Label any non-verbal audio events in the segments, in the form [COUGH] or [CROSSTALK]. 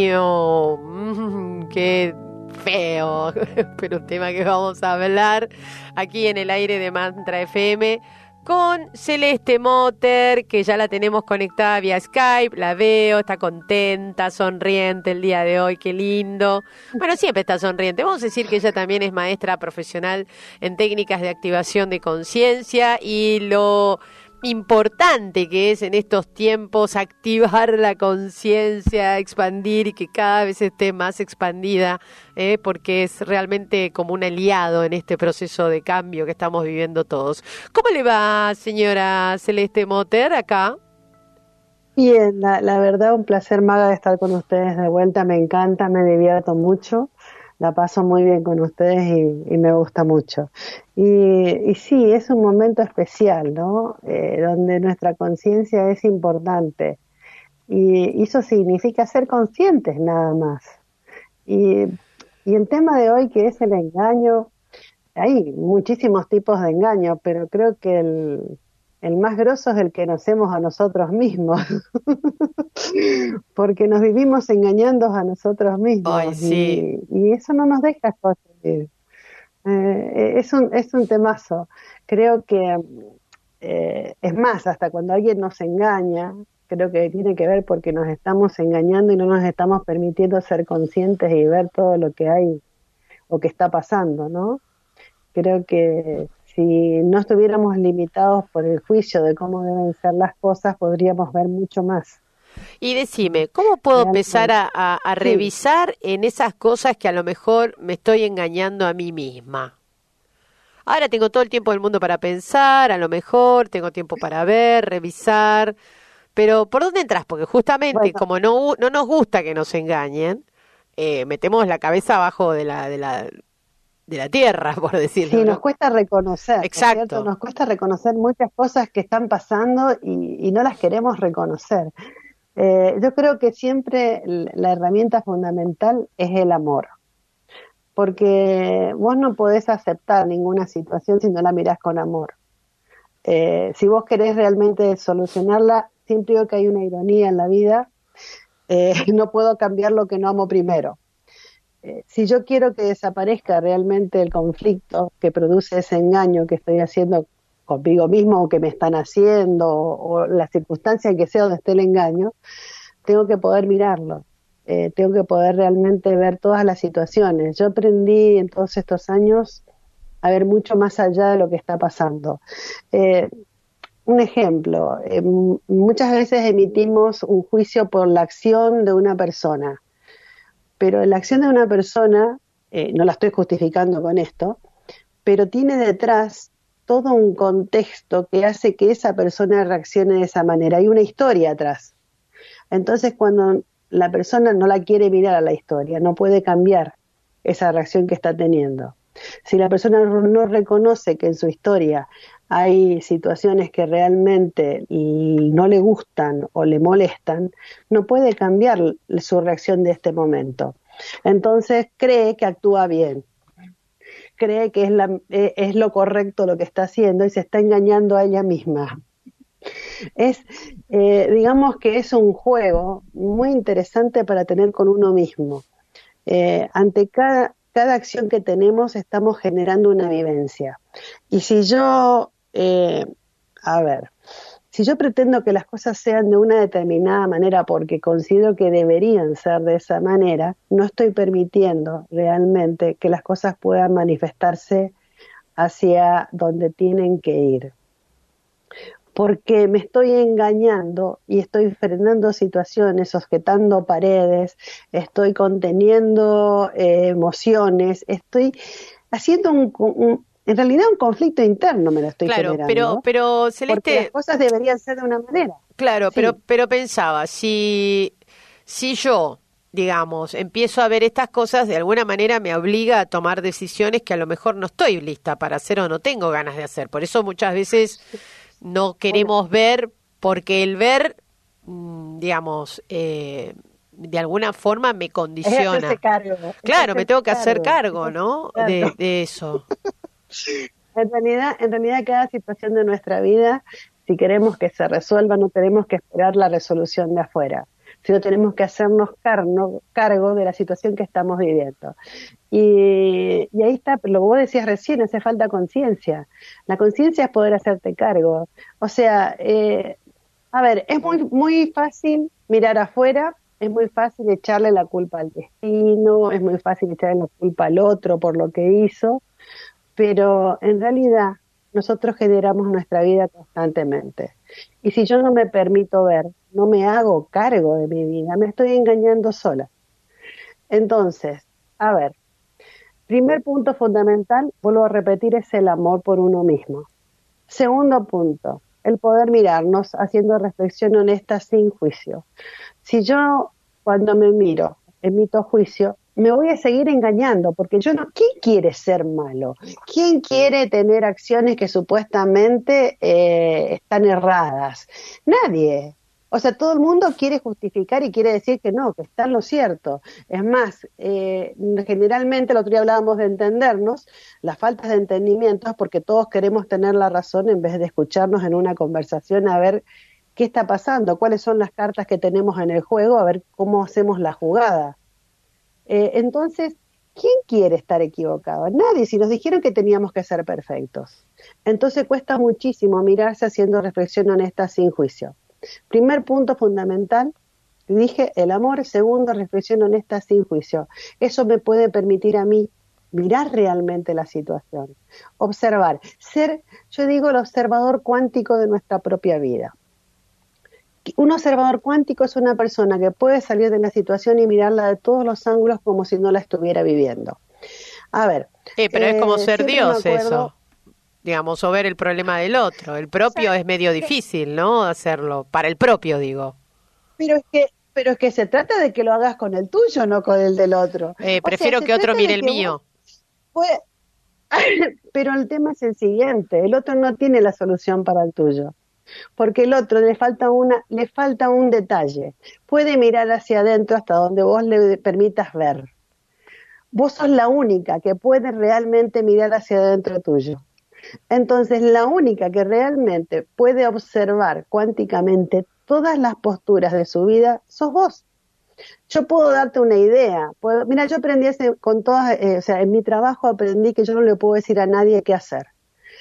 Mm, qué feo, [LAUGHS] pero un tema que vamos a hablar aquí en el aire de Mantra FM con Celeste Motter, que ya la tenemos conectada vía Skype, la veo, está contenta, sonriente el día de hoy, qué lindo. Bueno, siempre está sonriente. Vamos a decir que ella también es maestra profesional en técnicas de activación de conciencia y lo importante que es en estos tiempos activar la conciencia, expandir y que cada vez esté más expandida, ¿eh? porque es realmente como un aliado en este proceso de cambio que estamos viviendo todos. ¿Cómo le va, señora Celeste Moter, acá? Bien, la, la verdad, un placer, Maga, de estar con ustedes de vuelta. Me encanta, me divierto mucho la paso muy bien con ustedes y, me gusta mucho. Y, sí, es un momento especial, ¿no? Eh, donde nuestra conciencia es importante. Y, eso significa ser conscientes nada más. Y, y el tema de hoy, que es el engaño, hay muchísimos tipos de engaño, pero creo que el, el más grosso es el que nos hacemos a nosotros mismos, [LAUGHS] porque nos vivimos engañando a nosotros mismos y, eso no nos deja construir. Eh, es, un, es un temazo. Creo que eh, es más, hasta cuando alguien nos engaña, creo que tiene que ver porque nos estamos engañando y no nos estamos permitiendo ser conscientes y ver todo lo que hay o que está pasando, ¿no? Creo que si no estuviéramos limitados por el juicio de cómo deben ser las cosas, podríamos ver mucho más. Y decime, ¿cómo puedo empezar a, revisar en esas cosas que a lo mejor me estoy engañando a mí misma? Ahora tengo todo el tiempo del mundo para pensar, a lo mejor tengo tiempo para ver, revisar, pero ¿por dónde entras? Porque justamente como no, no nos gusta que nos engañen, eh, metemos la cabeza abajo de la, de la, de la tierra, [LAUGHS] por decirlo. Sí, nos cuesta reconocer. Exacto. Nos cuesta reconocer muchas cosas que están pasando y, no las queremos reconocer. Eh, yo creo que siempre la herramienta fundamental es el amor. Porque vos no podés aceptar ninguna situación si no la mirás con amor. Eh, si vos querés realmente solucionarla, siempre digo que hay una ironía en la vida. Eh, [LAUGHS] no puedo cambiar lo que no amo primero. Eh, si yo quiero que desaparezca realmente el conflicto que produce ese engaño que estoy haciendo conmigo mismo o que me están haciendo o, la circunstancia en que sea donde esté el engaño, tengo que poder mirarlo. Eh, tengo que poder realmente ver todas las situaciones. Yo aprendí en todos estos años a ver mucho más allá de lo que está pasando. Eh, un ejemplo, muchas veces emitimos un juicio por la acción de una persona pero la acción de una persona, eh, no la estoy justificando con esto, pero tiene detrás todo un contexto que hace que esa persona reaccione de esa manera. Hay una historia atrás. Entonces, cuando la persona no la quiere mirar a la historia, no puede cambiar esa reacción que está teniendo. Si la persona no reconoce que en su historia hay situaciones que realmente no le gustan o le molestan, no puede cambiar su reacción de este momento. Entonces cree que actúa bien, cree que es, e, es lo correcto lo que está haciendo y se está engañando a ella misma. Es, eh, digamos que es un juego muy interesante para tener con uno mismo. Eh, ante cada acción que tenemos estamos generando una vivencia. Y si yo eh, a ver, si yo pretendo que las cosas sean de una determinada manera porque considero que deberían ser de esa manera, no estoy permitiendo realmente que las cosas puedan manifestarse hacia donde tienen que ir. Porque me estoy engañando y estoy frenando situaciones, sujetando paredes, estoy conteniendo eh, emociones, estoy haciendo un, En realidad un conflicto interno me lo estoy claro, generando. pero, pero Celeste... Porque las cosas deberían ser de una manera. Claro, Sí. pero, pero pensaba, si, si yo, digamos, empiezo a ver estas cosas, de alguna manera me obliga a tomar decisiones que a lo mejor no estoy lista para hacer o no tengo ganas de hacer. Por eso muchas veces no queremos ver, porque el ver, mm, digamos, eh, de alguna forma me Es condiciona. hacerse cargo. es Claro, me tengo que hacer cargo, es ¿no? de eso. [LAUGHS] En realidad, en realidad cada situación de nuestra vida, si queremos que se resuelva, no tenemos que esperar la resolución de afuera, sino tenemos que hacernos cargo de la situación que estamos viviendo. Y, y ahí está, lo que vos decías recién, hace falta conciencia. La conciencia es poder hacerte cargo. O sea, eh, a ver, es muy, muy fácil mirar afuera, es muy fácil echarle la culpa al destino, es muy fácil echarle la culpa al otro por lo que hizo, pero en realidad nosotros generamos nuestra vida constantemente. Y si yo no me permito ver, no me hago cargo de mi vida, me estoy engañando sola. Entonces, a ver, primer punto fundamental, vuelvo a repetir, es el amor por uno mismo. Segundo punto, el poder mirarnos haciendo reflexión honesta sin juicio. Si yo cuando me miro emito juicio, me voy a seguir engañando, porque yo no, ¿quién quiere ser malo? ¿Quién quiere tener acciones que supuestamente eh, están erradas? Nadie. O sea, todo el mundo quiere justificar y quiere decir que no, que está en lo cierto. Es más, eh, generalmente el otro día hablábamos de entendernos, las faltas de entendimiento es porque todos queremos tener la razón en vez de escucharnos en una conversación a ver qué está pasando, cuáles son las cartas que tenemos en el juego, a ver cómo hacemos la jugada. Eh, entonces, ¿quién quiere estar equivocado? Nadie, si nos dijeron que teníamos que ser perfectos. Entonces cuesta muchísimo mirarse haciendo reflexión honesta sin juicio. Primer punto fundamental, dije el amor. Segundo, reflexión honesta sin juicio. Eso me puede permitir a mí mirar realmente la situación, observar, ser, yo digo, el observador cuántico de nuestra propia vida. Un observador cuántico es una persona que puede salir de la situación y mirarla de todos los ángulos como si no la estuviera viviendo. A ver. Eh, pero es como eh, ser Dios eso. Digamos, o ver el problema del otro. El propio es medio difícil, ¿no? Hacerlo. Para el propio, digo. Pero es que, pero es que se trata de que lo hagas con el tuyo, no con el del otro. Eh, sea, prefiero que otro mire el que mío. vos [LAUGHS] pero el tema es el siguiente, el otro no tiene la solución para el tuyo. Porque el otro le falta una, le falta un detalle. Puede mirar hacia adentro hasta donde vos le permitas ver. Vos sos la única que puede realmente mirar hacia adentro tuyo. Entonces, la única que realmente puede observar cuánticamente todas las posturas de su vida sos vos. Yo puedo darte una idea. Puedo, mira, yo aprendí con todas, eh, o sea, en mi trabajo aprendí que yo no le puedo decir a nadie qué hacer.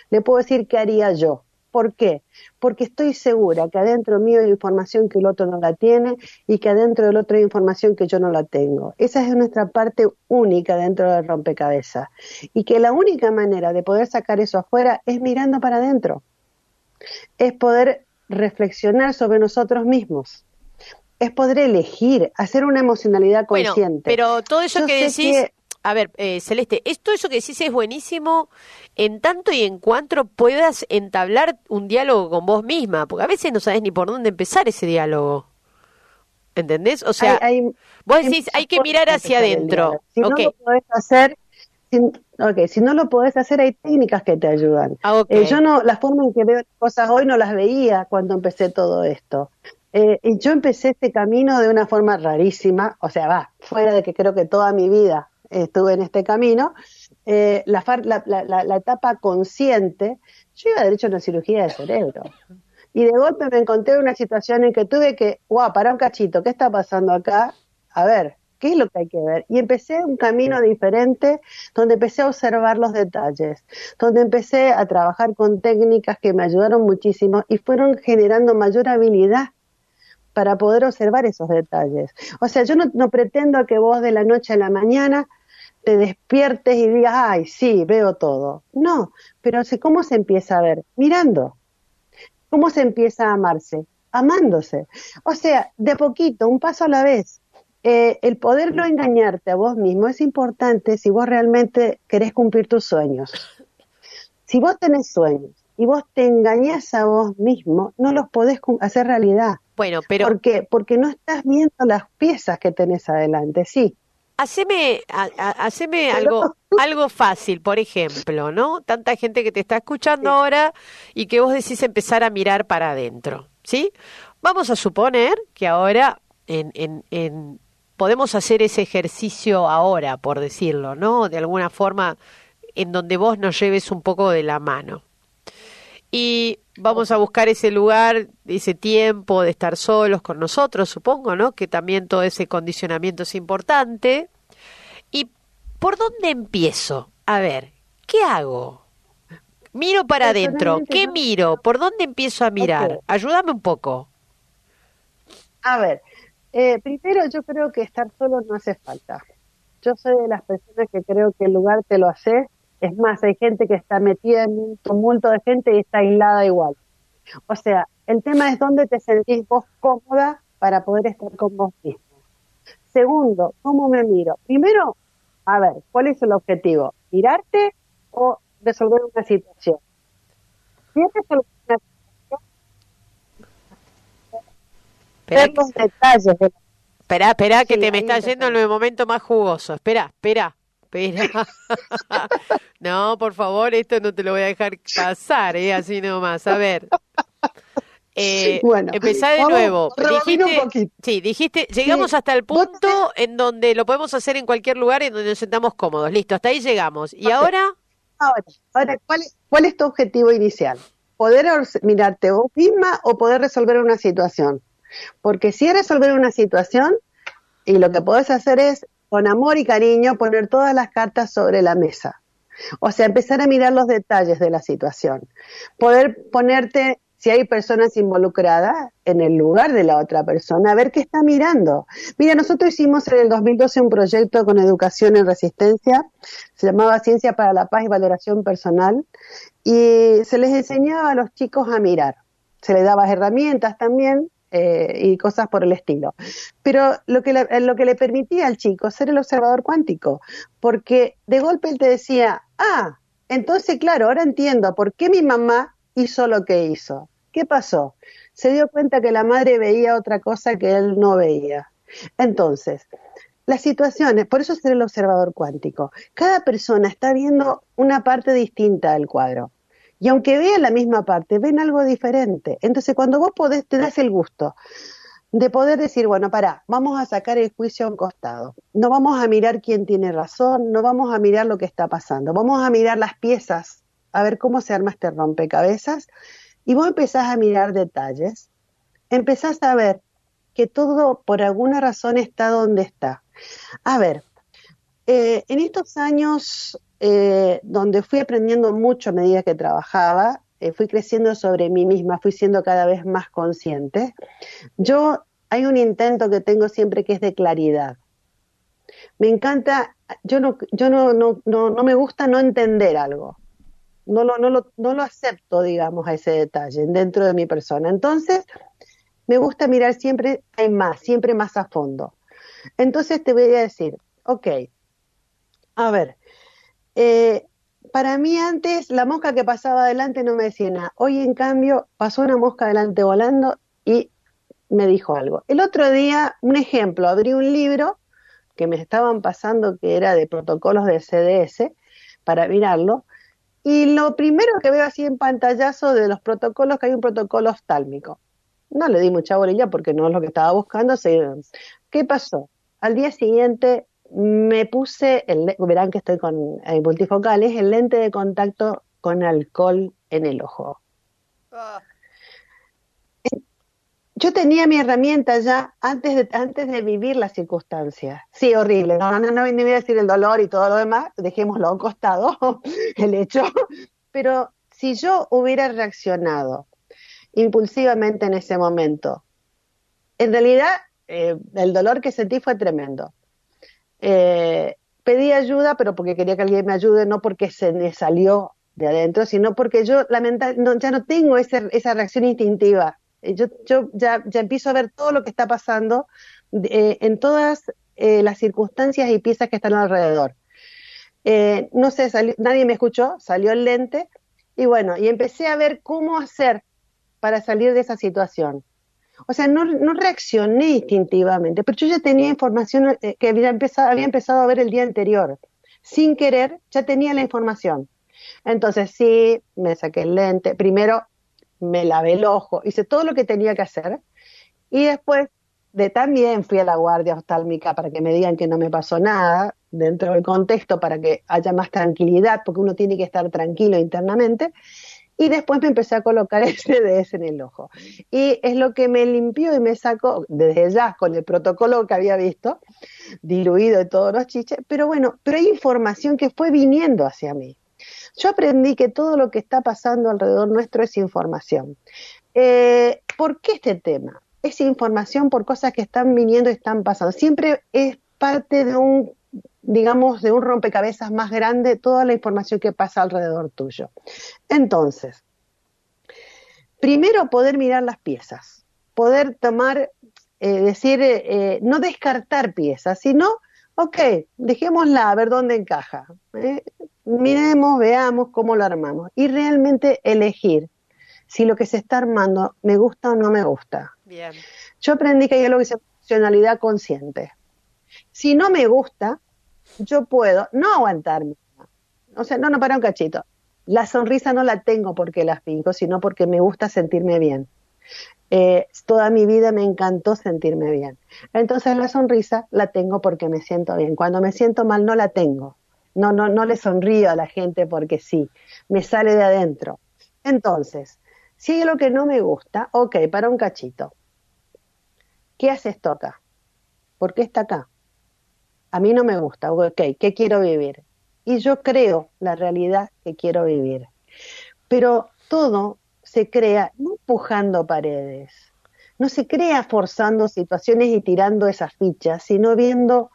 Le puedo decir qué haría yo. ¿Por qué? Porque estoy segura que adentro mío hay información que el otro no la tiene y que adentro del otro hay información que yo no la tengo. Esa es nuestra parte única dentro del rompecabezas. Y que la única manera de poder sacar eso afuera es mirando para adentro. Es poder reflexionar sobre nosotros mismos. Es poder elegir, hacer una emocionalidad Bueno, consciente. pero todo eso Yo que decís, que- a ver, eh, Celeste, es, todo eso que decís es buenísimo en tanto y en cuanto puedas entablar un diálogo con vos misma, porque a veces no sabes ni por dónde empezar ese diálogo. ¿Entendés? O sea, Hay- hay- vos decís, hay que formas mirar hacia adentro. Si no lo podés hacer, si, si no lo podés hacer, hay técnicas que te ayudan. Ah. Eh, yo no, la forma en que veo las cosas hoy no las veía cuando empecé todo esto. Eh, y yo empecé este camino de una forma rarísima, o sea, va, fuera de que creo que toda mi vida estuve en este camino, eh, la, far- la, la- la- etapa consciente, yo iba derecho a una cirugía de cerebro. Y de golpe me encontré en una situación en que tuve que, guau, para un cachito, ¿qué está pasando acá? A ver, ¿qué es lo que hay que ver? Y empecé un camino diferente donde empecé a observar los detalles, donde empecé a trabajar con técnicas que me ayudaron muchísimo y fueron generando mayor habilidad para poder observar esos detalles. O sea, yo no, no pretendo que vos de la noche a la mañana te despiertes y digas, ay, sí, veo todo. No, pero ¿cómo se empieza a ver? Mirando. ¿Cómo se empieza a amarse? Amándose. O sea, de poquito, un paso a la vez. Eh, el poder no engañarte a vos mismo es importante si vos realmente querés cumplir tus sueños. Si vos tenés sueños y vos te engañás a vos mismo, no los podés hacer realidad. Bueno, pero... ¿Por qué? Porque no estás viendo las piezas que tenés adelante, sí. Haceme, haceme algo, algo fácil, por ejemplo, ¿no? Tanta gente que te está escuchando ahora y que vos decís empezar a mirar para adentro, ¿sí? Vamos a suponer que ahora en, en, en, podemos hacer ese ejercicio ahora, por decirlo, ¿no? De alguna forma en donde vos nos lleves un poco de la mano y vamos a buscar ese lugar, ese tiempo de estar solos con nosotros, supongo, ¿no? Que también todo ese condicionamiento es importante. ¿Y por dónde empiezo? A ver, ¿qué hago? Miro para adentro, ¿qué miro? ¿Por dónde empiezo a mirar? Ayúdame un poco. A ver, eh, primero yo creo que estar solo no hace falta. Yo soy de las personas que creo que el lugar te lo hace es más, hay gente que está metida en un tumulto de gente y está aislada igual. O sea, el tema es dónde te sentís vos cómoda para poder estar con vos mismo. Segundo, ¿cómo me miro? Primero, a ver, ¿cuál es el objetivo? ¿Mirarte o resolver una situación? Si es resolver una situación, los detalles Espera, espera, que te me está yendo en el momento más jugoso. Espera, espera. Espera. [LAUGHS] [LAUGHS] no, por favor, esto no te lo voy a dejar pasar, ¿eh? así nomás. A ver. Eh, bueno, empezá de nuevo. Dijiste, sí, dijiste, llegamos hasta el punto en donde lo podemos hacer en cualquier lugar en donde nos sentamos cómodos. Listo, hasta ahí llegamos. ¿Y ahora? Ahora, ahora ¿cuál, ¿cuál es tu objetivo inicial? ¿Poder mirarte vos misma o poder resolver una situación? Porque si es resolver una situación, y lo que podés hacer es con amor y cariño, poner todas las cartas sobre la mesa. O sea, empezar a mirar los detalles de la situación. Poder ponerte, si hay personas involucradas, en el lugar de la otra persona, a ver qué está mirando. Mira, nosotros hicimos en el 2012 un proyecto con educación en resistencia, se llamaba Ciencia para la Paz y Valoración Personal, y se les enseñaba a los chicos a mirar. Se les daba herramientas también eh, y cosas por el estilo. Pero lo que, le, lo que le permitía al chico ser el observador cuántico, porque de golpe él te decía, ah, entonces claro, ahora entiendo por qué mi mamá hizo lo que hizo. ¿Qué pasó? Se dio cuenta que la madre veía otra cosa que él no veía. Entonces, las situaciones, por eso es el observador cuántico. Cada persona está viendo una parte distinta del cuadro. Y aunque vean la misma parte, ven algo diferente. Entonces, cuando vos podés, te das el gusto de poder decir, bueno, para, vamos a sacar el juicio a un costado. No vamos a mirar quién tiene razón, no vamos a mirar lo que está pasando. Vamos a mirar las piezas, a ver cómo se arma este rompecabezas. Y vos empezás a mirar detalles. Empezás a ver que todo por alguna razón está donde está. A ver, eh, en estos años eh, donde fui aprendiendo mucho a medida que trabajaba, eh, fui creciendo sobre mí misma, fui siendo cada vez más consciente. Yo, hay un intento que tengo siempre que es de claridad. Me encanta, yo no, yo no, no, no, me gusta no entender algo. No lo, no, lo, no lo acepto, digamos, a ese detalle dentro de mi persona. Entonces, me gusta mirar siempre, hay más, siempre más a fondo. Entonces te voy a decir, ok, a ver, eh, para mí antes la mosca que pasaba adelante no me decía nada. Hoy en cambio pasó una mosca adelante volando y me dijo algo. El otro día, un ejemplo, abrí un libro que me estaban pasando que era de protocolos de CDS para mirarlo. Y lo primero que veo así en pantallazo de los protocolos, que hay un protocolo oftálmico. No le di mucha bolilla porque no es lo que estaba buscando. ¿Qué pasó? Al día siguiente me puse, el, verán que estoy con eh, multifocales, el lente de contacto con alcohol en el ojo. Ah. Yo tenía mi herramienta ya antes de, antes de vivir las circunstancias. Sí, horrible. No, no, no, voy a decir el dolor y todo lo demás, dejémoslo a un costado, [LAUGHS] el hecho. Pero si yo hubiera reaccionado impulsivamente en ese momento, en realidad eh, el dolor que sentí fue tremendo eh, pedí ayuda, pero porque quería que alguien me ayude, no porque se me salió de adentro, sino porque yo lamentablemente ya no tengo esa reacción instintiva. Eh, yo, yo ya, ya, empiezo a ver todo lo que está pasando eh, en todas eh, las circunstancias y piezas que están alrededor. no sé, nadie me escuchó, salió el lente Y bueno, y empecé a ver cómo hacer para salir de esa situación. O sea, no, no reaccioné instintivamente, pero yo ya tenía información eh, que había empezado, había empezado a ver el día anterior. Sin querer, ya tenía la información. Entonces sí, me saqué el lente. Primero me lavé el ojo, hice todo lo que tenía que hacer. Y después de también fui a la guardia oftálmica para que me digan que no me pasó nada dentro del contexto para que haya más tranquilidad, porque uno tiene que estar tranquilo internamente. Y después me empecé a colocar [LAUGHS] el CDS en el ojo. Y es lo que me limpió y me sacó, desde ya con el protocolo que había visto, diluido de todos los chiches, pero bueno, pero hay información que fue viniendo hacia mí. Yo aprendí que todo lo que está pasando alrededor nuestro es información. Eh, ¿Por qué este tema? Es información por cosas que están viniendo y están pasando. Siempre es parte de un digamos, de un rompecabezas más grande toda la información que pasa alrededor tuyo. Entonces, primero poder mirar las piezas, poder tomar, eh, decir, eh, no descartar piezas, sino, ok, dejémosla a ver dónde encaja. Miremos, veamos cómo lo armamos y realmente elegir si lo que se está armando me gusta o no me gusta. Bien. Yo aprendí que hay algo que se llama funcionalidad consciente. Si no me gusta, yo puedo no aguantarme. O sea, no, no, para un cachito. La sonrisa no la tengo porque la finco, sino porque me gusta sentirme bien. Eh, toda mi vida me encantó sentirme bien. Entonces la sonrisa la tengo porque me siento bien. Cuando me siento mal no la tengo. No, no, no le sonrío a la gente porque sí. Me sale de adentro. Entonces, si hay algo que no me gusta, ok, para un cachito. ¿Qué hace esto acá? ¿Por qué está acá? a mí no me gusta, ok, ¿qué quiero vivir? Y yo creo la realidad que quiero vivir. Pero todo se crea no empujando paredes, no se crea forzando situaciones y tirando esas fichas, sino viendo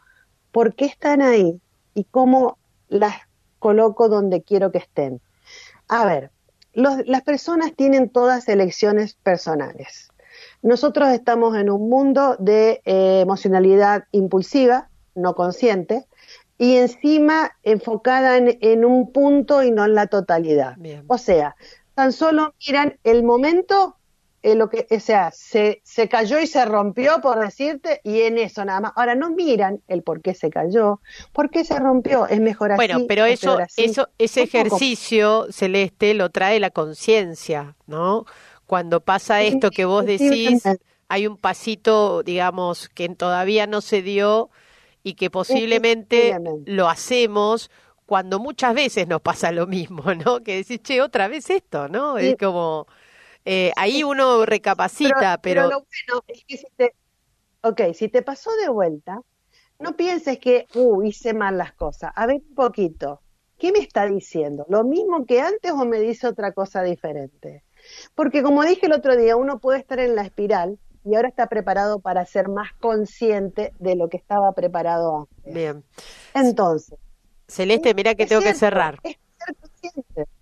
por qué están ahí y cómo las coloco donde quiero que estén. A ver, las personas tienen todas elecciones personales. Nosotros estamos en un mundo de eh, emocionalidad impulsiva, no consciente, y encima enfocada en, un punto y no en la totalidad. O sea, tan solo miran el momento, eh, lo que, o sea, se, se cayó y se rompió, por decirte, y en eso nada más. Ahora no miran el por qué se cayó, por qué se rompió, es mejor así. Bueno, pero eso, eso, ese ejercicio celeste lo trae la conciencia, ¿no? Cuando pasa esto que vos decís, hay un pasito, digamos, que todavía no se dio y que posiblemente lo hacemos cuando muchas veces nos pasa lo mismo, ¿no? Que decís, che, otra vez esto, ¿no? Es como, eh, ahí uno recapacita, pero... pero... lo bueno es que si te, ok, si te pasó de vuelta, no pienses que, uh, hice mal las cosas. A ver un poquito, ¿qué me está diciendo? ¿Lo mismo que antes o me dice otra cosa diferente? Porque como dije el otro día, uno puede estar en la espiral y ahora está preparado para ser más consciente de lo que estaba preparado antes. Bien. Entonces. Celeste, mira que tengo que cerrar. Es ser consciente.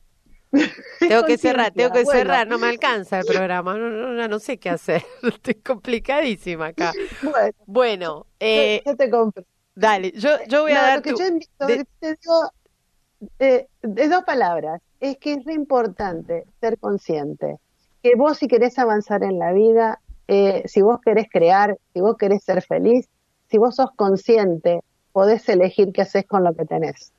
[LAUGHS] Tengo que cerrar, tengo que cerrar, no me alcanza el programa, no, no, no sé qué hacer, [LAUGHS] estoy complicadísima acá. Bueno, bueno eh, yo, te compro. Dale, yo, yo voy a dar. Lo que yo de... te digo eh, de dos palabras, es que es re importante ser consciente, que vos si querés avanzar en la vida, eh, si vos querés crear, si vos querés ser feliz, si vos sos consciente, podés elegir qué haces con lo que tenés.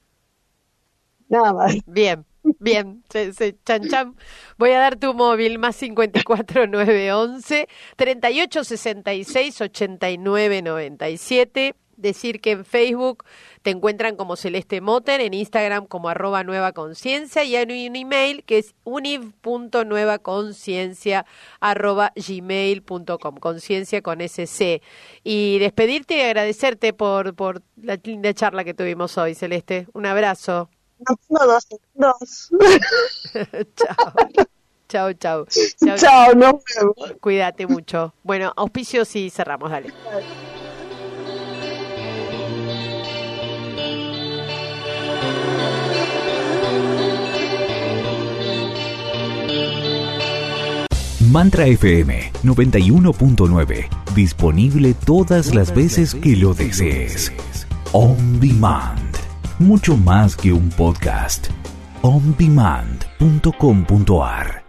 Nada más. Bien, bien, se, chan chan. Voy a dar tu móvil más 54 911 38 66 89 97 decir que en Facebook te encuentran como Celeste Moten, en Instagram como arroba nueva conciencia y hay un email que es univ.nuevaconciencia arroba gmail.com, conciencia con SC. Y despedirte y agradecerte por, por la linda charla que tuvimos hoy, Celeste. Un abrazo. No, dos, dos. [LAUGHS] chao. Chao, chao. Chao, nos Cuídate mucho. Bueno, auspicios y cerramos, dale. Mantra FM 91.9. Disponible todas las veces que lo desees. On demand. Mucho más que un podcast. ondemand.com.ar